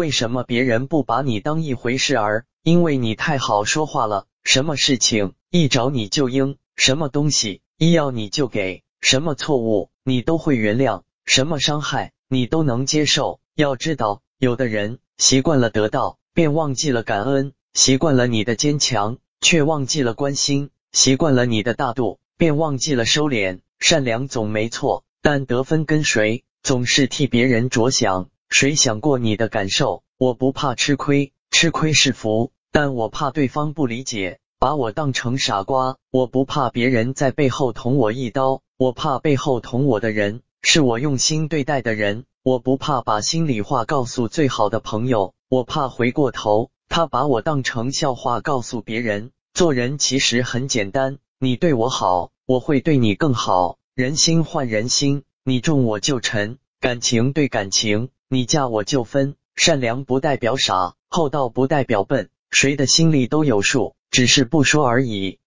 为什么别人不把你当一回事儿？因为你太好说话了，什么事情一找你就应，什么东西一要你就给，什么错误你都会原谅，什么伤害你都能接受。要知道，有的人习惯了得到，便忘记了感恩；习惯了你的坚强，却忘记了关心；习惯了你的大度，便忘记了收敛。善良总没错，但得分跟谁？总是替别人着想。谁想过你的感受？我不怕吃亏，吃亏是福，但我怕对方不理解，把我当成傻瓜。我不怕别人在背后捅我一刀，我怕背后捅我的人是我用心对待的人。我不怕把心里话告诉最好的朋友，我怕回过头他把我当成笑话告诉别人。做人其实很简单，你对我好，我会对你更好。人心换人心，你重我就沉，感情对感情。你嫁我就分，善良不代表傻，厚道不代表笨，谁的心里都有数，只是不说而已。